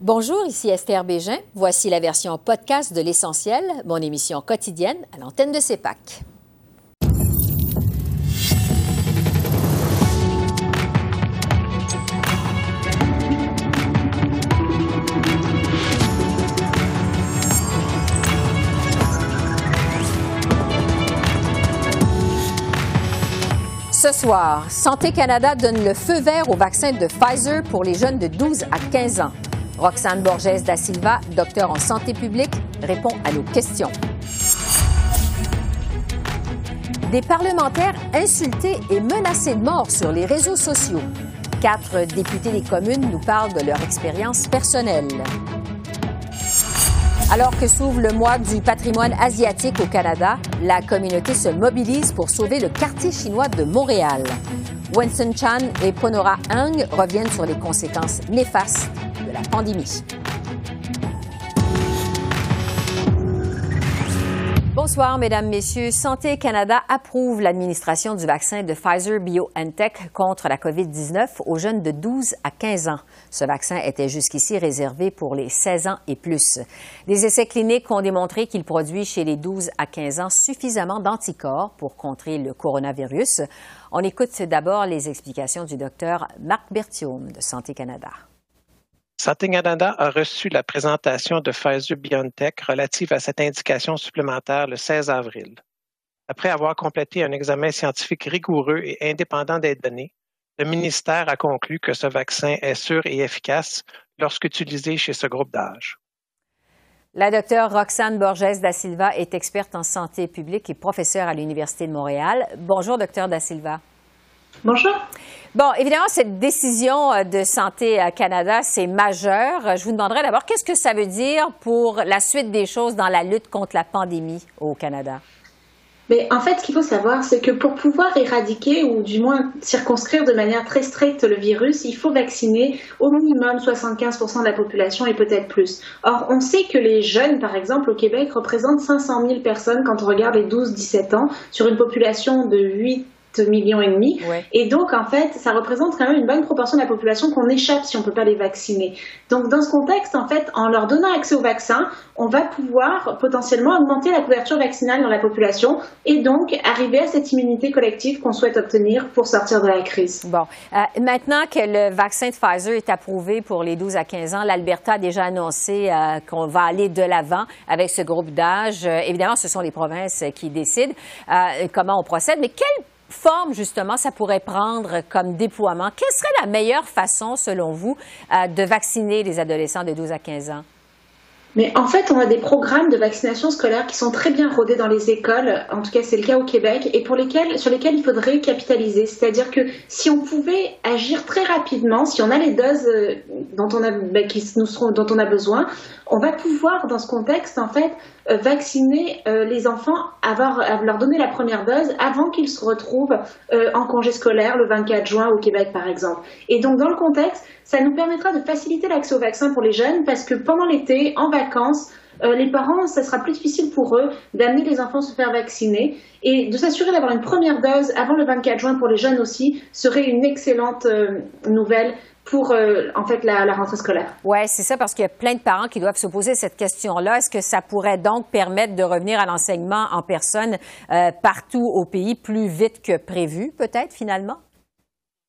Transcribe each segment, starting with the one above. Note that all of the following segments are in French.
Bonjour, ici Esther Bégin. Voici la version podcast de L'Essentiel, mon émission quotidienne à l'antenne de CEPAC. Ce soir, Santé Canada donne le feu vert au vaccin de Pfizer pour les jeunes de 12 à 15 ans. Roxane Borges da Silva, docteur en santé publique, répond à nos questions. Des parlementaires insultés et menacés de mort sur les réseaux sociaux. Quatre députés des communes nous parlent de leur expérience personnelle. Alors que s'ouvre le mois du patrimoine asiatique au Canada, la communauté se mobilise pour sauver le quartier chinois de Montréal. Winston Chan et Ponora Hung reviennent sur les conséquences néfastes pandémie. Bonsoir, Mesdames, Messieurs. Santé Canada approuve l'administration du vaccin de Pfizer BioNTech contre la COVID-19 aux jeunes de 12 à 15 ans. Ce vaccin était jusqu'ici réservé pour les 16 ans et plus. Des essais cliniques ont démontré qu'il produit chez les 12 à 15 ans suffisamment d'anticorps pour contrer le coronavirus. On écoute d'abord les explications du docteur Marc Berthiaume de Santé Canada. Santé Canada a reçu la présentation de Pfizer-BioNTech relative à cette indication supplémentaire le 16 avril. Après avoir complété un examen scientifique rigoureux et indépendant des données, le ministère a conclu que ce vaccin est sûr et efficace lorsqu'utilisé chez ce groupe d'âge. La docteure Roxane Borges da Silva est experte en santé publique et professeure à l'Université de Montréal. Bonjour, docteur da Silva. Bonjour. Bon, évidemment, cette décision euh, de Santé euh, Canada, c'est majeur. Je vous demanderai d'abord, qu'est-ce que ça veut dire pour la suite des choses dans la lutte contre la pandémie au Canada? Mais en fait, ce qu'il faut savoir, c'est que pour pouvoir éradiquer ou du moins circonscrire de manière très stricte le virus, il faut vacciner au minimum 75% de la population et peut-être plus. Or, on sait que les jeunes, par exemple, au Québec, représentent 500 000 personnes quand on regarde les 12-17 ans sur une population de 8 millions et demi. Et donc, en fait, ça représente quand même une bonne proportion de la population qu'on échappe si on ne peut pas les vacciner. Donc, dans ce contexte, en fait, en leur donnant accès au vaccin, on va pouvoir potentiellement augmenter la couverture vaccinale dans la population et donc arriver à cette immunité collective qu'on souhaite obtenir pour sortir de la crise. Bon. Euh, maintenant que le vaccin de Pfizer est approuvé pour les 12 à 15 ans, l'Alberta a déjà annoncé euh, qu'on va aller de l'avant avec ce groupe d'âge. Euh, évidemment, ce sont les provinces qui décident comment on procède, mais quelle forme, justement, ça pourrait prendre comme déploiement? Quelle serait la meilleure façon, selon vous, euh, de vacciner les adolescents de 12 à 15 ans? Mais en fait, on a des programmes de vaccination scolaire qui sont très bien rodés dans les écoles. En tout cas, c'est le cas au Québec et pour lesquels, sur lesquels il faudrait capitaliser. C'est-à-dire que si on pouvait agir très rapidement, si on a les doses euh, dont on a, ben, qui nous seront, dont on a besoin, on va pouvoir, dans ce contexte, en fait, vacciner euh, les enfants, leur donner la première dose avant qu'ils se retrouvent en congé scolaire le 24 juin au Québec, par exemple. Et donc, dans le contexte, ça nous permettra de faciliter l'accès au vaccin pour les jeunes parce que pendant l'été, en vacances, euh, les parents, ça sera plus difficile pour eux d'amener les enfants se faire vacciner et de s'assurer d'avoir une première dose avant le 24 juin pour les jeunes aussi serait une excellente euh, nouvelle pour euh, en fait la, la, rentrée scolaire. Oui, c'est ça, parce qu'il y a plein de parents qui doivent se poser cette question-là. Est-ce que ça pourrait donc permettre de revenir à l'enseignement en personne partout au pays plus vite que prévu, peut-être finalement?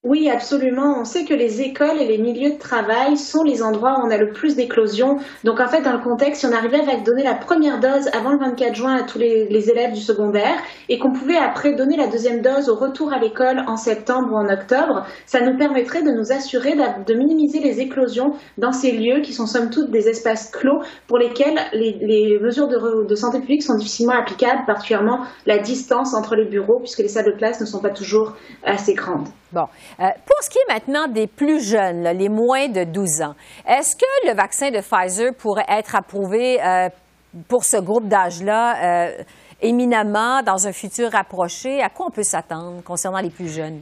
Oui, absolument. On sait que les écoles et les milieux de travail sont les endroits où on a le plus d'éclosions. Donc, en fait, dans le contexte, si on arrivait à donner la première dose avant le 24 juin à tous les, élèves du secondaire et qu'on pouvait après donner la deuxième dose au retour à l'école en septembre ou en octobre, ça nous permettrait de nous assurer de, minimiser les éclosions dans ces lieux qui sont somme toute des espaces clos pour lesquels les, mesures de, de santé publique sont difficilement applicables, particulièrement la distance entre les bureaux puisque les salles de classe ne sont pas toujours assez grandes. Bon. Euh, pour ce qui est maintenant des plus jeunes, les moins de 12 ans, est-ce que le vaccin de Pfizer pourrait être approuvé euh, pour ce groupe d'âge-là euh, éminemment dans un futur rapproché? À quoi on peut s'attendre concernant les plus jeunes?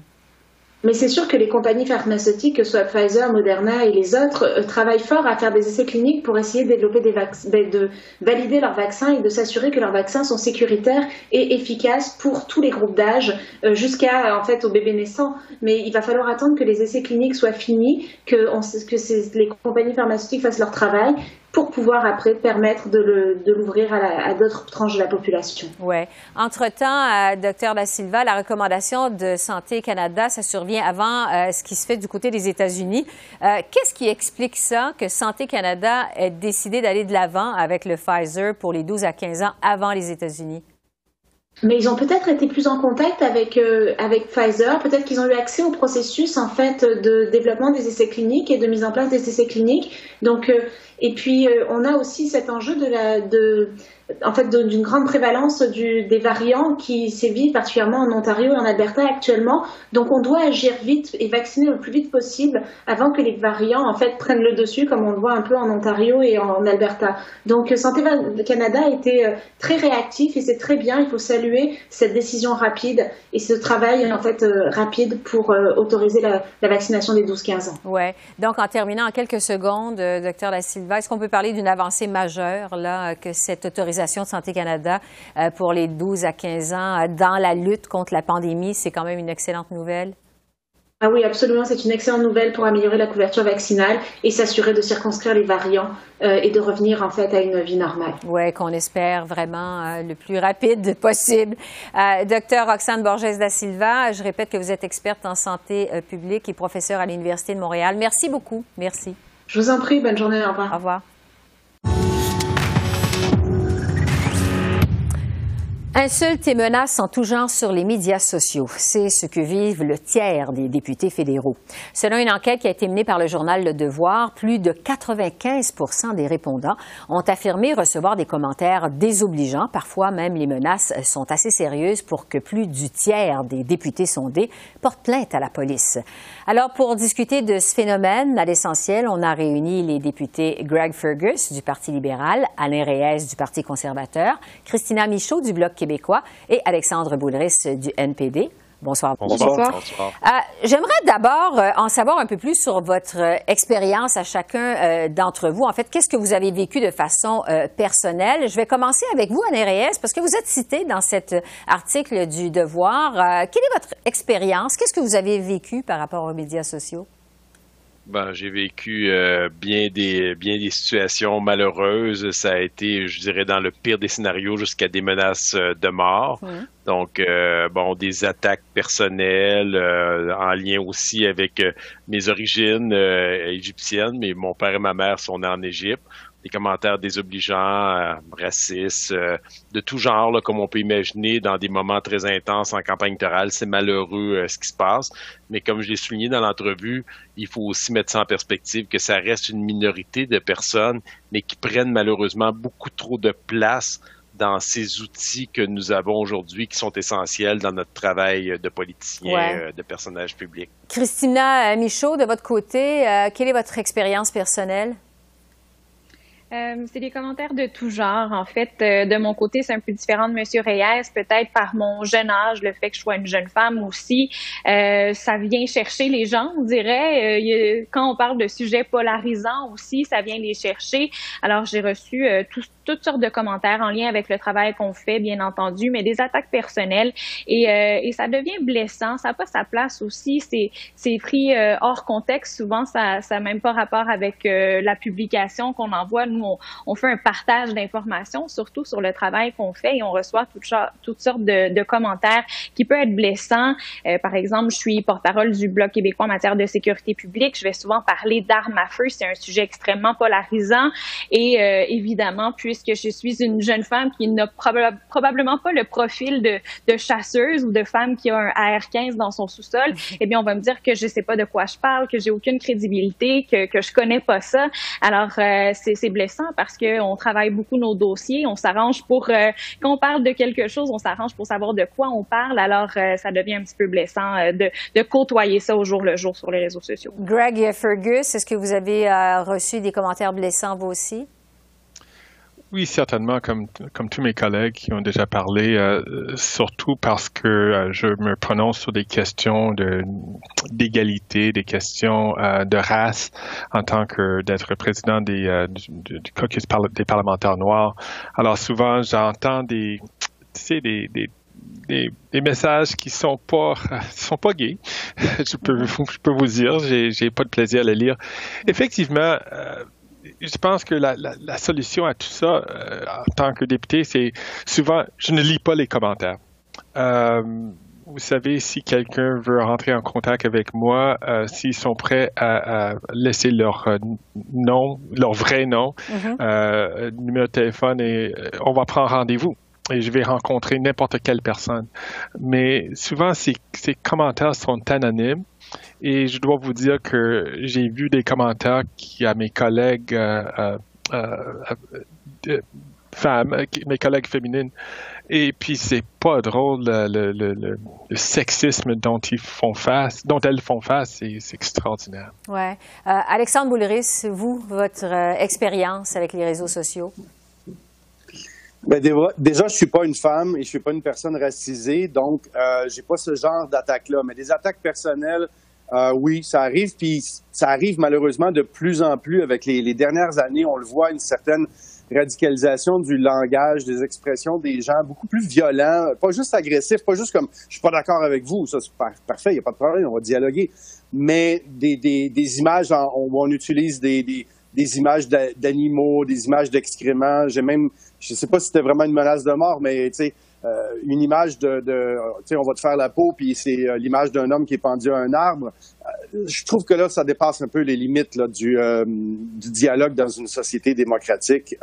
Mais c'est sûr que les compagnies pharmaceutiques, que ce soit Pfizer, Moderna et les autres, euh, travaillent fort à faire des essais cliniques pour essayer de des vaccins, de valider leurs vaccins et de s'assurer que leurs vaccins sont sécuritaires et efficaces pour tous les groupes d'âge, euh, jusqu'à en fait au bébé naissant. Mais il va falloir attendre que les essais cliniques soient finis, que les compagnies pharmaceutiques fassent leur travail pour pouvoir après permettre de l'ouvrir à, d'autres tranches de la population. Oui. Entre-temps, euh, docteur Da Silva, la recommandation de Santé Canada, ça survient avant euh, ce qui se fait du côté des États-Unis. Euh, qu'est-ce qui explique ça, que Santé Canada ait décidé d'aller de l'avant avec le Pfizer pour les 12 à 15 ans avant les États-Unis? Mais ils ont peut-être été plus en contact avec, avec Pfizer, peut-être qu'ils ont eu accès au processus en fait de développement des essais cliniques et de mise en place des essais cliniques. Donc et puis, euh, on a aussi cet enjeu de en fait, d'une grande prévalence des variants qui sévit particulièrement en Ontario et en Alberta actuellement. Donc, on doit agir vite et vacciner le plus vite possible avant que les variants, en fait, prennent le dessus, comme on le voit un peu en Ontario et en, Alberta. Donc, Santé Canada a été euh, très réactif et c'est très bien. Il faut saluer cette décision rapide et ce travail, en fait, euh, rapide pour euh, autoriser la, vaccination des 12-15 ans. Ouais. Donc, en terminant en quelques secondes, docteur Da Est-ce qu'on peut parler d'une avancée majeure, là, que cette autorisation de Santé Canada euh, pour les 12 à 15 ans euh, dans la lutte contre la pandémie? C'est quand même une excellente nouvelle. Ah oui, absolument, c'est une excellente nouvelle pour améliorer la couverture vaccinale et s'assurer de circonscrire les variants euh, et de revenir en fait à une vie normale. Oui, qu'on espère vraiment le plus rapide possible. docteur Roxane Borges da Silva, je répète que vous êtes experte en santé publique et professeure à l'Université de Montréal. Merci beaucoup. Merci. Je vous en prie, bonne journée, au revoir. Au revoir. Insultes et menaces en tout genre sur les médias sociaux. C'est ce que vivent le tiers des députés fédéraux. Selon une enquête qui a été menée par le journal Le Devoir, plus de 95 des répondants ont affirmé recevoir des commentaires désobligeants. Parfois même, les menaces sont assez sérieuses pour que plus du tiers des députés sondés portent plainte à la police. Alors, pour discuter de ce phénomène, à l'essentiel, on a réuni les députés Greg Fergus du Parti libéral, Alain Reyes du Parti conservateur, Christina Michaud du Bloc québécois et Alexandre Boulris du NPD. Bonsoir. Bonsoir. Euh, j'aimerais d'abord euh, en savoir un peu plus sur votre euh, expérience à chacun d'entre vous. En fait, qu'est-ce que vous avez vécu de façon personnelle? Je vais commencer avec vous, Anne Reyes, parce que vous êtes cité dans cet article du Devoir. quelle est votre expérience? Qu'est-ce que vous avez vécu par rapport aux médias sociaux? Ben, j'ai vécu euh, bien des bien des situations malheureuses. Ça a été, je dirais, dans le pire des scénarios jusqu'à des menaces euh, de mort. Donc, euh, bon, des attaques personnelles en lien aussi avec mes origines égyptiennes. Mais mon père et ma mère sont nés en Égypte des commentaires désobligeants, euh, racistes, euh, de tout genre, là, comme on peut imaginer dans des moments très intenses en campagne électorale. C'est malheureux euh, ce qui se passe, mais comme je l'ai souligné dans l'entrevue, il faut aussi mettre ça en perspective que ça reste une minorité de personnes, mais qui prennent malheureusement beaucoup trop de place dans ces outils que nous avons aujourd'hui qui sont essentiels dans notre travail de politicien, de personnage public. Christina Michaud, de votre côté, quelle est votre expérience personnelle? Euh, c'est des commentaires de tout genre. En fait, euh, de mon côté, c'est un peu différent de Monsieur Reyes, peut-être par mon jeune âge, le fait que je sois une jeune femme aussi. Euh, ça vient chercher les gens, on dirait. Euh, quand on parle de sujets polarisants aussi, ça vient les chercher. Alors, j'ai reçu toutes sortes de commentaires en lien avec le travail qu'on fait, bien entendu, mais des attaques personnelles. Et, et ça devient blessant. Ça n'a pas sa place aussi. C'est pris hors contexte. Souvent, ça n'a même pas rapport avec la publication qu'on envoie on, fait un partage d'informations, surtout sur le travail qu'on fait, et on reçoit toutes, sortes de, commentaires qui peuvent être blessants. Euh, par exemple, je suis porte-parole du Bloc québécois en matière de sécurité publique. Je vais souvent parler d'armes à feu. C'est un sujet extrêmement polarisant. Et euh, évidemment, puisque je suis une jeune femme qui n'a probablement pas le profil de, chasseuse ou de femme qui a un AR-15 dans son sous-sol, eh bien, on va me dire que je ne sais pas de quoi je parle, que j'ai aucune crédibilité, que, que je connais pas ça. Alors, euh, c'est blessant parce qu'on travaille beaucoup nos dossiers, on s'arrange pour, euh, quand on parle de quelque chose, on s'arrange pour savoir de quoi on parle, alors euh, ça devient un petit peu blessant euh, de, de, côtoyer ça au jour le jour sur les réseaux sociaux. Greg Fergus, est-ce que vous avez reçu des commentaires blessants vous aussi? Oui, certainement, comme, comme tous mes collègues qui ont déjà parlé, euh, surtout parce que euh, je me prononce sur des questions de, d'égalité, des questions euh, de race en tant que d'être président des, du, caucus des parlementaires noirs. Alors souvent, j'entends des, tu sais, des, des des, des, messages qui sont pas sont pas gays. je peux je peux vous dire, j'ai j'ai pas de plaisir à les lire. Effectivement, je pense que la, la, solution à tout ça, euh, en tant que député, c'est souvent, je ne lis pas les commentaires. Euh, vous savez, si quelqu'un veut rentrer en contact avec moi, euh, s'ils sont prêts à, à laisser leur nom, leur vrai nom, mm-hmm. numéro de téléphone, et on va prendre rendez-vous et je vais rencontrer n'importe quelle personne. Mais souvent, ces, ces commentaires sont anonymes et je dois vous dire que j'ai vu des commentaires qui à mes collègues euh, euh, euh, femmes, mes collègues féminines. Et puis c'est pas drôle le, sexisme dont ils font face, dont elles font face, c'est extraordinaire. Ouais. Alexandre Bouleris, vous, votre expérience avec les réseaux sociaux? Ben, déjà, je suis pas une femme et je suis pas une personne racisée, donc euh, j'ai pas ce genre d'attaque-là. Mais des attaques personnelles, euh, oui, ça arrive, puis ça arrive malheureusement de plus en plus avec les, dernières années. On le voit, une certaine radicalisation du langage, des expressions des gens, beaucoup plus violents, pas juste agressifs, pas juste comme je suis pas d'accord avec vous, ça c'est parfait, il n'y a pas de problème, on va dialoguer, mais des, des, des images on utilise des, des, des images d'animaux, des images d'excréments. J'ai même, je sais pas si c'était vraiment une menace de mort, mais tu euh, une image de, de tu sais, on va te faire la peau, puis c'est euh, l'image d'un homme qui est pendu à un arbre. Euh, je trouve que là, ça dépasse un peu les limites là, du, dialogue dans une société démocratique.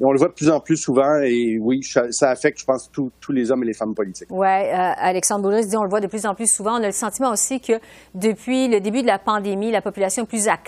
on le voit de plus en plus souvent, et oui, ça affecte, je pense, tous les hommes et les femmes politiques. Oui, Alexandre Boulris dit on le voit de plus en plus souvent. On a le sentiment aussi que depuis le début de la pandémie, la population est plus à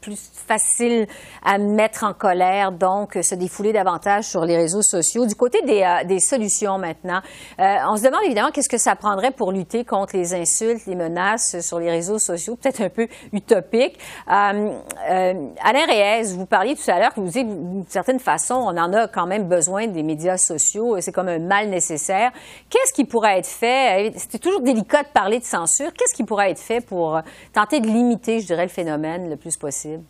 plus facile à mettre en colère, donc se défouler davantage sur les réseaux sociaux. Du côté des, des solutions, maintenant. Euh, on se demande évidemment qu'est-ce que ça prendrait pour lutter contre les insultes, les menaces sur les réseaux sociaux, peut-être un peu utopique. Euh, euh, Alain Reyes, vous parliez tout à l'heure que vous dites d'une certaine façon, on en a quand même besoin des médias sociaux, c'est comme un mal nécessaire. Qu'est-ce qui pourrait être fait? C'est toujours délicat de parler de censure. Qu'est-ce qui pourrait être fait pour tenter de limiter, je dirais, le phénomène le plus possible?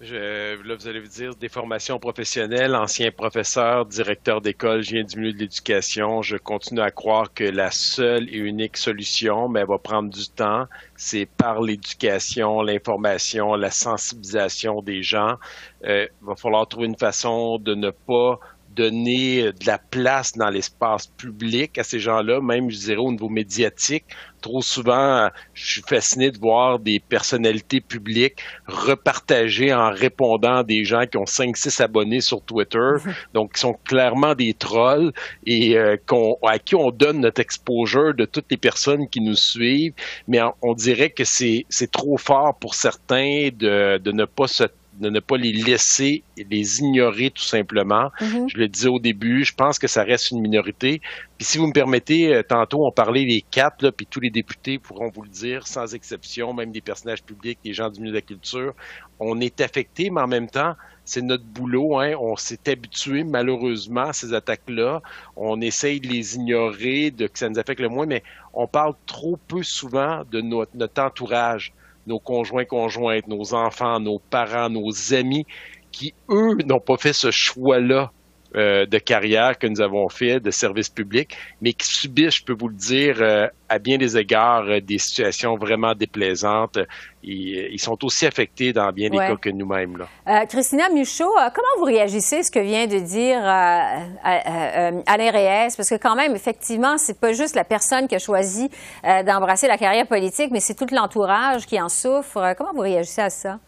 Je, là, vous allez vous dire des formations professionnelles, ancien professeur, directeur d'école, je viens du milieu de l'éducation. Je continue à croire que la seule et unique solution, mais elle va prendre du temps, c'est par l'éducation, l'information, la sensibilisation des gens. Euh, il va falloir trouver une façon de ne pas donner de la place dans l'espace public à ces gens-là, même, je dirais, au niveau médiatique. Trop souvent, je suis fasciné de voir des personnalités publiques repartager en répondant à des gens qui ont 5-6 abonnés sur Twitter, donc qui sont clairement des trolls et euh, à qui on donne notre exposure de toutes les personnes qui nous suivent, mais on, dirait que c'est trop fort pour certains de, de ne pas se de ne pas les laisser, les ignorer tout simplement. Mm-hmm. Je le disais au début, je pense que ça reste une minorité. Puis si vous me permettez, euh, tantôt on parlait les quatre, là, puis tous les députés pourront vous le dire, sans exception, même des personnages publics, des gens du milieu de la culture, on est affecté, mais en même temps, c'est notre boulot. Hein. On s'est habitué malheureusement à ces attaques-là. On essaye de les ignorer, de que ça nous affecte le moins, mais on parle trop peu souvent de notre, notre entourage nos conjoints, conjointes, nos enfants, nos parents, nos amis, qui, eux, n'ont pas fait ce choix-là euh, de carrière que nous avons fait, de service public, mais qui subissent, je peux vous le dire, euh, à bien des égards, euh, des situations vraiment déplaisantes. Ils, ils, sont aussi affectés dans bien des cas que nous-mêmes. Christina Muchot, comment vous réagissez à ce que vient de dire Alain Reyes? Parce que quand même, effectivement, c'est pas juste la personne qui a choisi d'embrasser la carrière politique, mais c'est tout l'entourage qui en souffre. Comment vous réagissez à ça?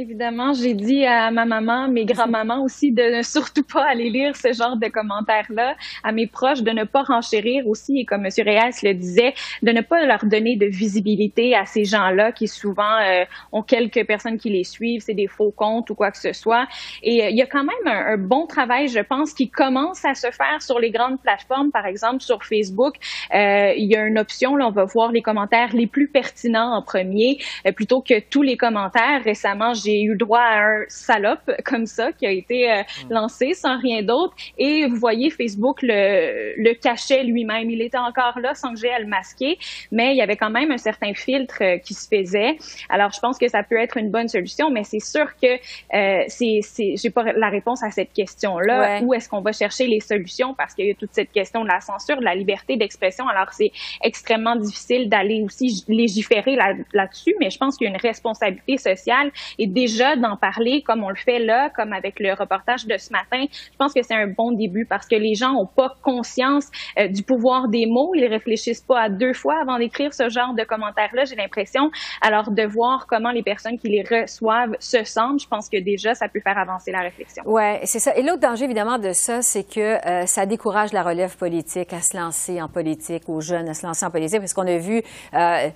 Évidemment, j'ai dit à ma maman, mes grands-mamans aussi, de ne surtout pas aller lire ce genre de commentaires-là, à mes proches de ne pas renchérir aussi, et comme M. Reyes le disait, de ne pas leur donner de visibilité à ces gens-là qui souvent euh, ont quelques personnes qui les suivent, c'est des faux comptes ou quoi que ce soit. Et euh, il y a quand même un, bon travail, je pense, qui commence à se faire sur les grandes plateformes, par exemple sur Facebook. Euh, il y a une option, là, on va voir les commentaires les plus pertinents en premier, plutôt que tous les commentaires. Récemment, j'ai j'ai eu droit à un salope comme ça qui a été euh, mm. lancé sans rien d'autre. Et vous voyez, Facebook le, le cachait lui-même. Il était encore là sans que j'ai à le masquer, mais il y avait quand même un certain filtre euh, qui se faisait. Alors, je pense que ça peut être une bonne solution, mais c'est sûr que euh, c'est, c'est, j'ai pas la réponse à cette question-là. Où est-ce qu'on va chercher les solutions? Parce qu'il y a toute cette question de la censure, de la liberté d'expression. Alors, c'est extrêmement difficile d'aller aussi légiférer là, là-dessus, mais je pense qu'il y a une responsabilité sociale et déjà d'en parler comme on le fait là, comme avec le reportage de ce matin, je pense que c'est un bon début parce que les gens n'ont pas conscience euh, du pouvoir des mots. Ils réfléchissent pas à deux fois avant d'écrire ce genre de commentaires-là, j'ai l'impression. Alors, de voir comment les personnes qui les reçoivent se sentent, je pense que déjà, ça peut faire avancer la réflexion. Oui, c'est ça. Et l'autre danger, évidemment, de ça, c'est que euh, ça décourage la relève politique à se lancer en politique, aux jeunes à se lancer en politique, parce qu'on a vu euh,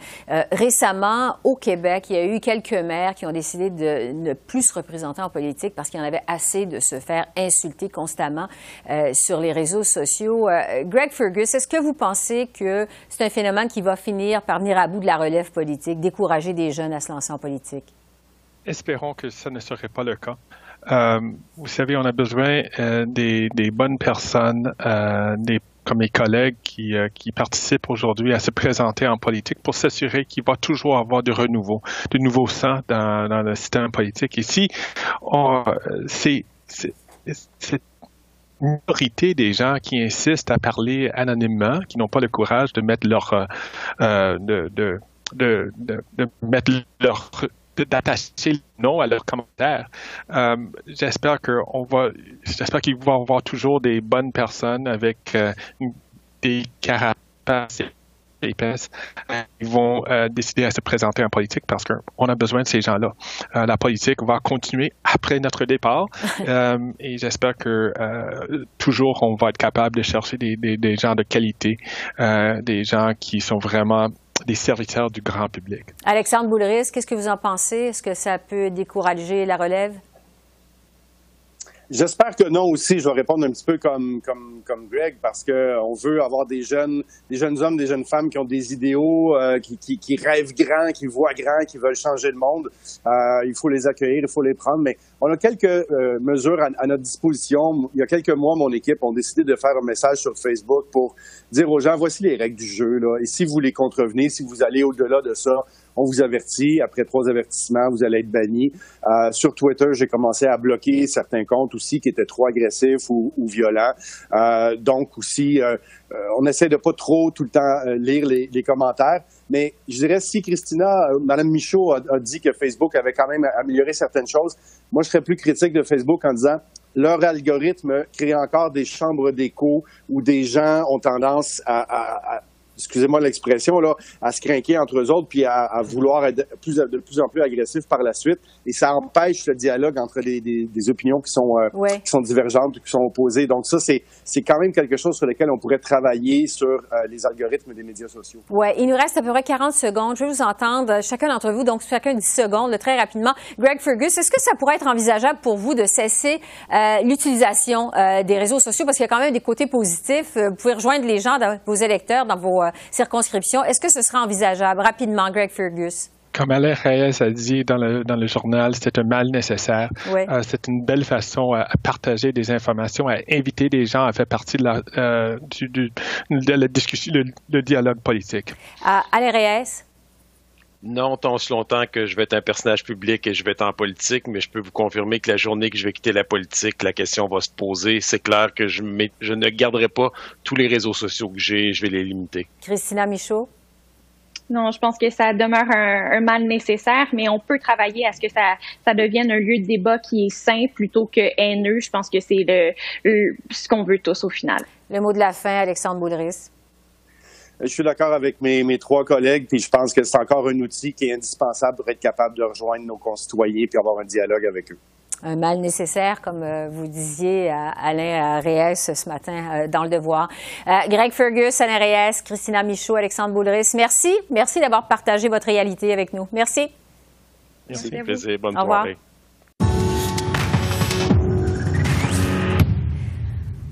récemment au Québec, il y a eu quelques maires qui ont décidé de ne plus se représenter en politique parce qu'il en avait assez de se faire insulter constamment sur les réseaux sociaux. Greg Fergus, est-ce que vous pensez que c'est un phénomène qui va finir par venir à bout de la relève politique, décourager des jeunes à se lancer en politique? Espérons que ce ne serait pas le cas. Euh, vous savez, on a besoin euh, des, bonnes personnes, euh, des, comme mes collègues qui, qui participent aujourd'hui à se présenter en politique pour s'assurer qu'il va toujours avoir du renouveau, du nouveau sang dans, le système politique. Et si c'est minorité des gens qui insistent à parler anonymement, qui n'ont pas le courage de mettre leur euh, euh de, de, mettre leur d'attacher le nom à leurs commentaires. Euh, j'espère qu'on va, j'espère qu'ils vont avoir toujours des bonnes personnes avec euh, des carapaces épaisse, ils vont euh, décider à se présenter en politique parce qu'on a besoin de ces gens-là. Euh, la politique va continuer après notre départ euh, et j'espère que toujours on va être capable de chercher des, des gens de qualité, des gens qui sont vraiment des serviteurs du grand public. Alexandre Boulris, qu'est-ce que vous en pensez? Est-ce que ça peut décourager la relève? J'espère que non aussi. Je vais répondre un petit peu comme, comme, comme Greg parce qu'on veut avoir des jeunes, des jeunes hommes, des jeunes femmes qui ont des idéaux, euh, qui, qui, qui, rêvent grand, qui voient grand, qui veulent changer le monde. Euh, il faut les accueillir, il faut les prendre. Mais on a quelques euh, mesures à, notre disposition. Il y a quelques mois, mon équipe a décidé de faire un message sur Facebook pour dire aux gens, voici les règles du jeu. Là. Et si vous les contrevenez, si vous allez au-delà de ça, on vous avertit. Après trois avertissements, vous allez être banni. Euh, sur Twitter, j'ai commencé à bloquer certains comptes aussi qui étaient trop agressifs ou, violents. Euh, donc aussi, euh, on essaie de pas trop tout le temps lire les, commentaires. Mais je dirais, si Christina, Madame Michaud a, dit que Facebook avait quand même amélioré certaines choses, moi, je serais plus critique de Facebook en disant leur algorithme crée encore des chambres d'écho où des gens ont tendance à excusez-moi l'expression, là, à se craquer entre eux autres puis à, vouloir être plus, de plus en plus agressif par la suite. Et ça empêche le dialogue entre des, des, opinions qui sont, euh, qui sont divergentes, qui sont opposées. Donc ça, c'est, c'est quand même quelque chose sur lequel on pourrait travailler sur euh, les algorithmes des médias sociaux. Oui, il nous reste à peu près 40 secondes. Je vais vous entendre, chacun d'entre vous, donc chacun 10 secondes, très rapidement. Greg Fergus, est-ce que ça pourrait être envisageable pour vous de cesser euh, l'utilisation des réseaux sociaux? Parce qu'il y a quand même des côtés positifs. Vous pouvez rejoindre les gens, vos électeurs, dans vos circonscription. Est-ce que ce sera envisageable? Rapidement, Greg Fergus? Comme Alain Reyes a dit dans le, dans le journal, c'est un mal nécessaire. Euh, c'est une belle façon à, partager des informations, à inviter des gens à faire partie de la, euh, du, de la discussion, le, dialogue politique. Euh, Alain Reyes? Non tant si longtemps que je vais être un personnage public et je vais être en politique, mais je peux vous confirmer que la journée que je vais quitter la politique, la question va se poser. C'est clair que je, je ne garderai pas tous les réseaux sociaux que j'ai, je vais les limiter. Christina Michaud? Non, je pense que ça demeure un, mal nécessaire, mais on peut travailler à ce que ça, ça devienne un lieu de débat qui est sain plutôt que haineux. Je pense que c'est le, ce qu'on veut tous au final. Le mot de la fin, Alexandre Boulris. Je suis d'accord avec mes, mes, trois collègues, puis je pense que c'est encore un outil qui est indispensable pour être capable de rejoindre nos concitoyens puis avoir un dialogue avec eux. Un mal nécessaire, comme euh, vous disiez, à Alain Reyes ce matin euh, dans Le Devoir. Euh, Greg Fergus, Alain Reyes, Christina Michaud, Alexandre Boulris, merci. Merci d'avoir partagé votre réalité avec nous. Merci. Merci, merci plaisir. Bonne soirée.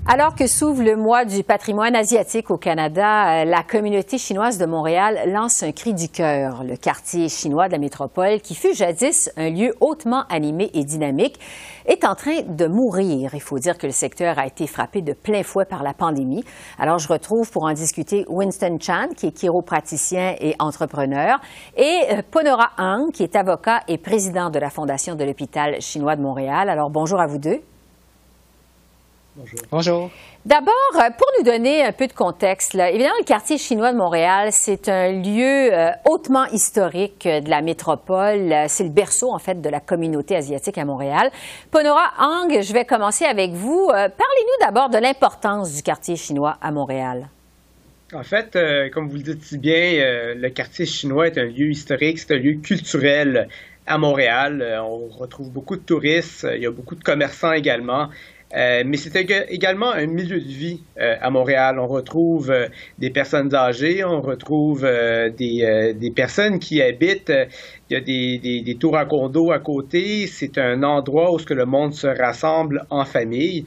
Alors que s'ouvre le mois du patrimoine asiatique au Canada, euh, la communauté chinoise de Montréal lance un cri du cœur. Le quartier chinois de la métropole, qui fut jadis un lieu hautement animé et dynamique, est en train de mourir. Il faut dire que le secteur a été frappé de plein fouet par la pandémie. Alors je retrouve pour en discuter Winston Chan, qui est chiropraticien et entrepreneur, et euh, Ponora Hang, qui est avocat et président de la Fondation de l'hôpital chinois de Montréal. Alors bonjour à vous deux. Bonjour. D'abord, euh, pour nous donner un peu de contexte, évidemment, le quartier chinois de Montréal, c'est un lieu euh, hautement historique de la métropole. C'est le berceau, en fait, de la communauté asiatique à Montréal. Ponora Hang, je vais commencer avec vous. Euh, parlez-nous d'abord de l'importance du quartier chinois à Montréal. En fait, comme vous le dites si bien, le quartier chinois est un lieu historique, c'est un lieu culturel à Montréal. on retrouve beaucoup de touristes, il y a beaucoup de commerçants également. Euh, mais c'est également un milieu de vie euh, à Montréal. On retrouve euh, des personnes âgées, on retrouve des, personnes qui habitent. il y a des, des, tours à condo à côté. C'est un endroit où ce que le monde se rassemble en famille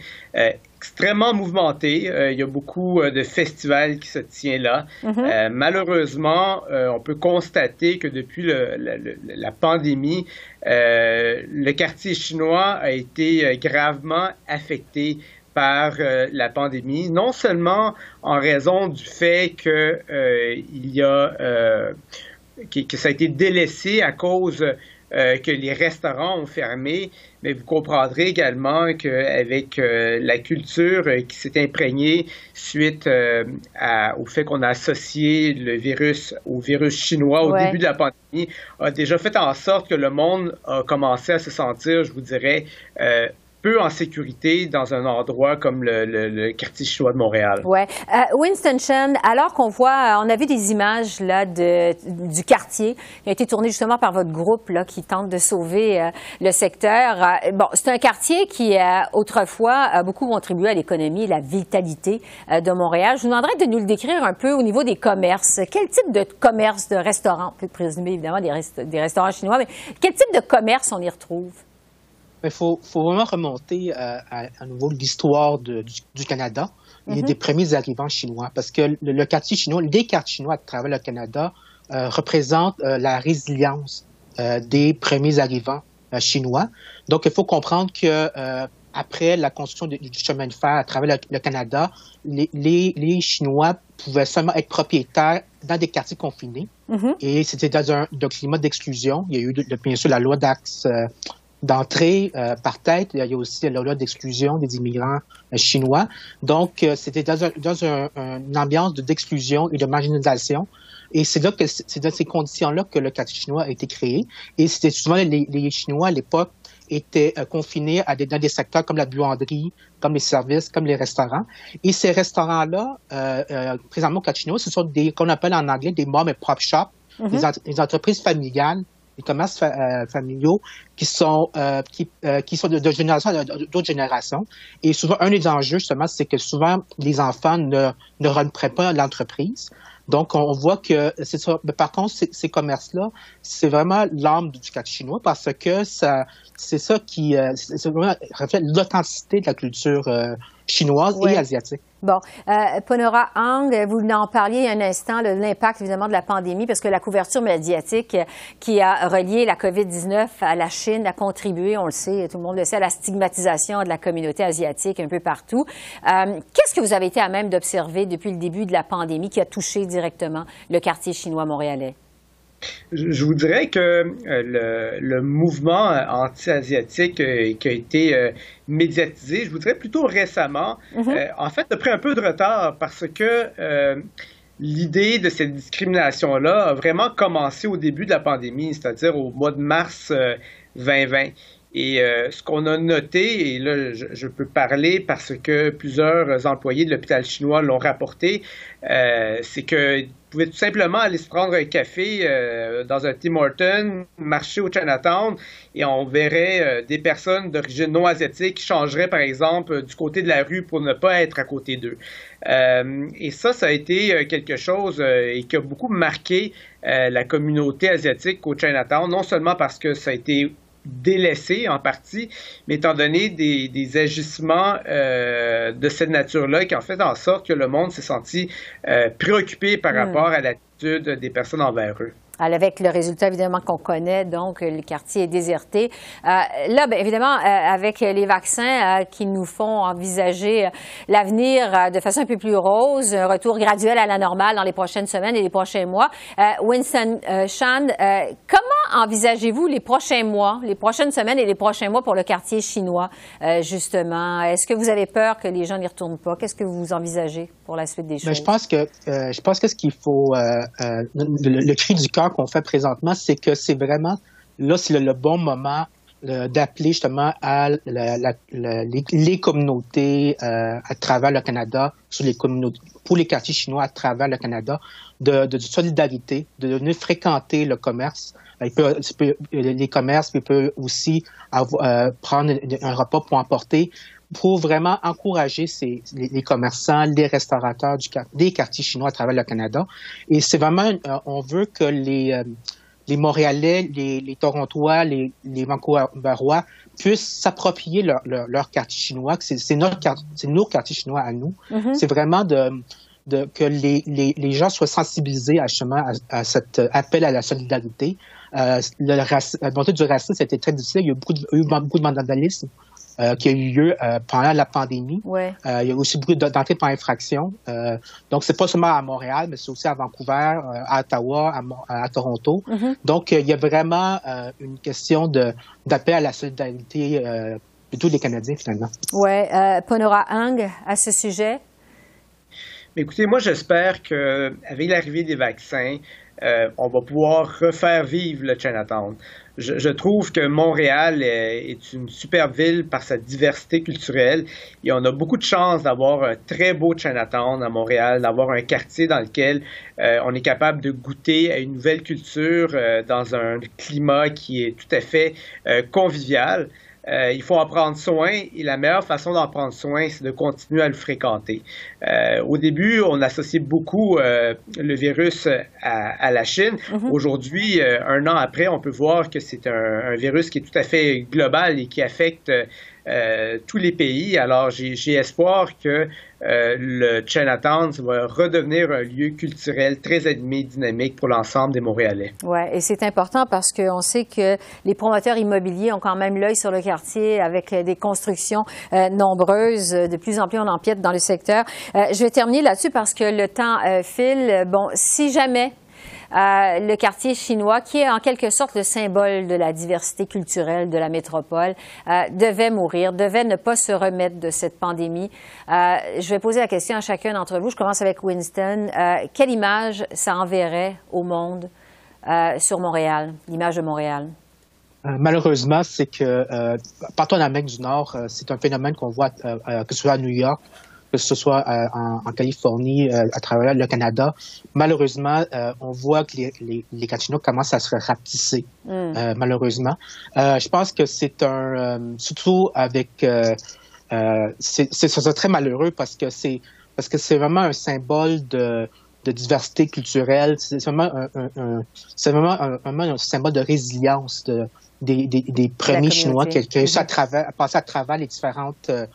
extrêmement mouvementé. Euh, il y a beaucoup euh, de festivals qui se tiennent là. Mhm. Euh, malheureusement, on peut constater que depuis la pandémie, le quartier chinois a été gravement affecté par la pandémie, non seulement en raison du fait que il y a que, ça a été délaissé à cause que les restaurants ont fermé, mais vous comprendrez également qu'avec euh, la culture euh, qui s'est imprégnée suite euh, au fait qu'on a associé le virus au virus chinois au début de la pandémie, a déjà fait en sorte que le monde a commencé à se sentir, je vous dirais, peu en sécurité dans un endroit comme le, quartier chinois de Montréal. Ouais. Euh, Winston Chen, alors qu'on voit, on a vu des images là du quartier qui a été tourné justement par votre groupe là qui tente de sauver euh, le secteur. Euh, bon, c'est un quartier qui autrefois a beaucoup contribué à l'économie, la vitalité de Montréal. Je vous demanderais de nous le décrire un peu au niveau des commerces. Quel type de commerce, de restaurant, on peut présumer évidemment des, des restaurants chinois, mais quel type de commerce on y retrouve? Il faut, vraiment remonter euh, à, nouveau l'histoire du, Canada et mhm. des premiers arrivants chinois, parce que le, quartier chinois, les quartiers chinois à travers le Canada euh, représentent euh, la résilience des premiers arrivants chinois. Donc, il faut comprendre que après la construction du, chemin de fer à travers le, Canada, les, Chinois pouvaient seulement être propriétaires dans des quartiers confinés. Mhm. Et c'était dans un, climat d'exclusion. Il y a eu, bien sûr, la loi d'Axe d'entrée euh, par tête. Il y a aussi la loi d'exclusion des immigrants euh, chinois. Donc, euh, c'était dans, une ambiance d'exclusion et de marginalisation. Et c'est là que c'est dans ces conditions-là que le quartier chinois a été créé. Et c'était souvent les, Chinois à l'époque étaient confinés à des, dans des secteurs comme la buanderie, comme les services, comme les restaurants. Et ces restaurants-là, présentement au quartier chinois, ce sont des qu'on appelle en anglais des mom and pop shops, mm-hmm. des entreprises familiales les commerces euh, familiaux qui sont euh, qui, euh, qui sont de, génération d'autres générations. Et souvent, un des enjeux, justement, c'est que souvent, les enfants ne, ne rentrent pas l'entreprise. Donc, on voit que c'est ça. Mais par contre, ces, commerces-là, c'est vraiment l'âme du cadre chinois parce que ça, c'est ça qui c'est vraiment reflète l'authenticité de la culture chinoise et asiatique. Bon, euh, Ponora Hang, vous en parliez un instant, l'impact évidemment de la pandémie, parce que la couverture médiatique qui a relié la COVID-19 à la Chine a contribué, on le sait, tout le monde le sait, à la stigmatisation de la communauté asiatique un peu partout. Euh, qu'est-ce que vous avez été à même d'observer depuis le début de la pandémie qui a touché directement le quartier chinois montréalais? Je vous dirais que euh, le, mouvement euh, anti-asiatique euh, qui a été médiatisé, je vous dirais plutôt récemment, mm-hmm. en fait, a pris un peu de retard parce que l'idée de cette discrimination-là a vraiment commencé au début de la pandémie, c'est-à-dire au mois de mars 2020. Et ce qu'on a noté, et là je, peux parler parce que plusieurs employés de l'hôpital chinois l'ont rapporté, c'est que pouvez tout simplement aller se prendre un café euh, dans un Tim Horton, marcher au Chinatown, et on verrait euh, des personnes d'origine non asiatique qui changeraient, par exemple, du côté de la rue pour ne pas être à côté d'eux. Euh, et ça, ça a été quelque chose qui a beaucoup marqué la communauté asiatique au Chinatown, non seulement parce que ça a été délaissé en partie, mais étant donné des, des agissements euh, de cette nature-là qui ont fait en sorte que le monde s'est senti euh, préoccupé par hmm. rapport à l'attitude des personnes envers eux avec le résultat évidemment qu'on connaît, donc le quartier est déserté. Euh, là, bien, évidemment, euh, avec les vaccins euh, qui nous font envisager l'avenir de façon un peu plus rose, un retour graduel à la normale dans les prochaines semaines et les prochains mois. Winston Chan, comment envisagez-vous les prochains mois, les prochaines semaines et les prochains mois pour le quartier chinois, justement? Est-ce que vous avez peur que les gens n'y retournent pas? Qu'est-ce que vous envisagez pour la suite des choses? je pense que je pense que ce qu'il faut, le, le, cri du cœur qu'on fait présentement, c'est que c'est vraiment, là, c'est le, bon moment euh, d'appeler justement à les, communautés euh, à travers le Canada, pour les quartiers chinois à travers le Canada, de, solidarité, de venir fréquenter le commerce. Il peut, les commerces, il peut aussi euh, prendre un repas pour emporter pour vraiment encourager ces, les, commerçants, les restaurateurs du, des quartiers chinois à travers le Canada. Et c'est vraiment, euh, on veut que les, euh, les Montréalais, les, les Torontois, les, les Vancouverois puissent s'approprier leur, leur, quartier chinois. C'est notre c'est nos quartiers chinois à nous. Mm-hmm. C'est vraiment de, de que les, les, les, gens soient sensibilisés à, à, à cet appel à la solidarité. Euh, le, la montée du racisme, c'était très difficile. Il y a eu beaucoup de, eu beaucoup de vandalisme. Euh, qui a eu lieu euh, pendant la pandémie. Ouais. Euh, il y a aussi beaucoup d'entrées par infraction. donc, c'est pas seulement à Montréal, mais c'est aussi à Vancouver, à Ottawa, à, Toronto. Mm-hmm. Donc, il y a vraiment une question d'appel à la solidarité de tous les Canadiens, finalement. Oui. Ponora Hang, à ce sujet? Écoutez, moi, j'espère qu'avec l'arrivée des vaccins, on va pouvoir refaire vivre le Chinatown je, trouve que Montréal est, une superbe ville par sa diversité culturelle et on a beaucoup de chance d'avoir un très beau Chinatown à Montréal, d'avoir un quartier dans lequel euh, on est capable de goûter à une nouvelle culture euh, dans un climat qui est tout à fait euh, convivial. Euh, il faut en prendre soin et la meilleure façon d'en prendre soin, c'est de continuer à le fréquenter. Euh, au début, on associait beaucoup euh, le virus à, la Chine. Mm-hmm. Aujourd'hui, un an après, on peut voir que c'est un, un, virus qui est tout à fait global et qui affecte euh, tous les pays. Alors, j'ai espoir que euh, le Chinatown va redevenir un lieu culturel très animé, dynamique pour l'ensemble des Montréalais. Oui, et c'est important parce qu'on sait que les promoteurs immobiliers ont quand même l'œil sur le quartier avec des constructions euh, nombreuses. De plus en plus, on empiète dans le secteur. je vais terminer là-dessus parce que le temps file. Bon, si jamais euh, le quartier chinois, qui est en quelque sorte le symbole de la diversité culturelle de la métropole, euh, devait mourir, devait ne pas se remettre de cette pandémie. Euh, je vais poser la question à chacun d'entre vous. Je commence avec Winston. quelle image ça enverrait au monde sur Montréal, l'image de Montréal? malheureusement, c'est que partout en Amérique du Nord, c'est un phénomène qu'on voit, que ce soit à New York, que ce soit euh, en, Californie, euh, à travers le Canada, malheureusement, euh, on voit que les, les, les commencent à se rapetisser, mm. malheureusement. je pense que c'est un, surtout avec, c'est très malheureux parce que c'est parce que c'est vraiment un symbole de, de diversité culturelle. C'est vraiment un, c'est vraiment un, symbole de résilience de, des, des, des premiers Chinois qui, qui ont réussi à, travers, à passer à travers les différentes euh,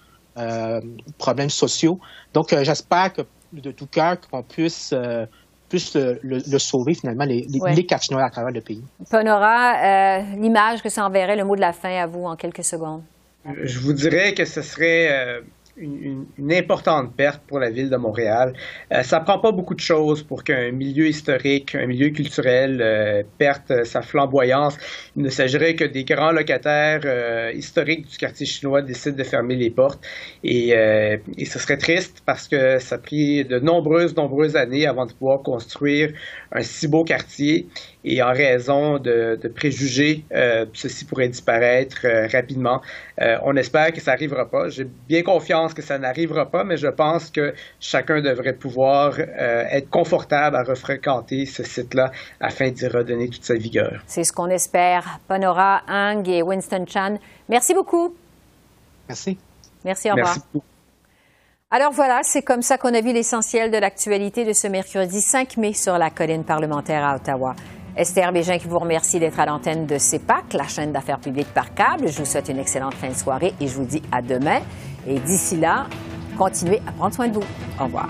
problèmes sociaux. Donc, euh, j'espère que de tout cœur qu'on puisse euh, puisse le, sauver finalement, les, les, à travers le pays. Ponora, l'image que ça enverrait, le mot de la fin à vous en quelques secondes. Je vous dirais que ce serait une, importante perte pour la ville de Montréal. Euh, ça prend pas beaucoup de choses pour qu'un milieu historique, un milieu culturel euh, perde sa flamboyance. Il ne s'agirait que des grands locataires euh, historiques du quartier chinois décident de fermer les portes. Et, et ce serait triste parce que ça a pris de nombreuses, nombreuses années avant de pouvoir construire un si beau quartier et en raison de, préjugés, euh, ceci pourrait disparaître euh, rapidement. Euh, on espère que ça n'arrivera pas. J'ai bien confiance que ça n'arrivera pas, mais je pense que chacun devrait pouvoir euh, être confortable à refréquenter ce site-là afin d'y redonner toute sa vigueur. C'est ce qu'on espère. Panora, Hang et Winston Chan, merci beaucoup. Merci. Merci, au revoir. Merci beaucoup. Alors voilà, c'est comme ça qu'on a vu l'essentiel de l'actualité de ce mercredi 5 mai sur la colline parlementaire à Ottawa. Esther Bégin qui vous remercie d'être à l'antenne de CEPAC, la chaîne d'affaires publiques par câble. Je vous souhaite une excellente fin de soirée et je vous dis à demain. Et d'ici là, continuez à prendre soin de vous. Au revoir.